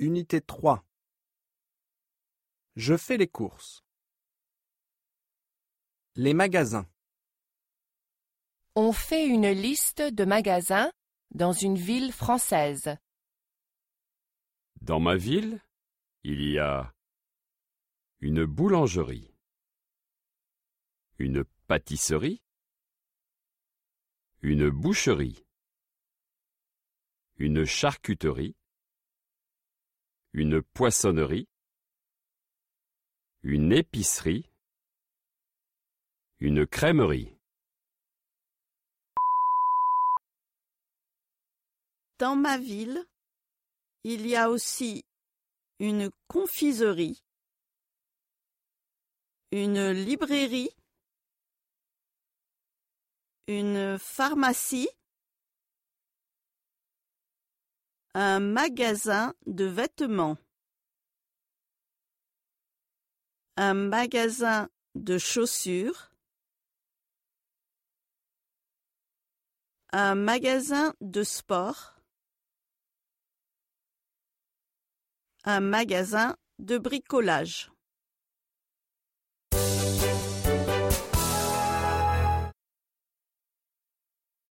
Unité 3 Je fais les courses. Les magasins. On fait une liste de magasins dans une ville française. Dans ma ville, il y a une boulangerie, une pâtisserie, une boucherie, une charcuterie, une poissonnerie, une épicerie, une crèmerie. Dans ma ville, il y a aussi une confiserie, une librairie, une pharmacie, un magasin de vêtements, un magasin de chaussures, un magasin de sport, un magasin de bricolage.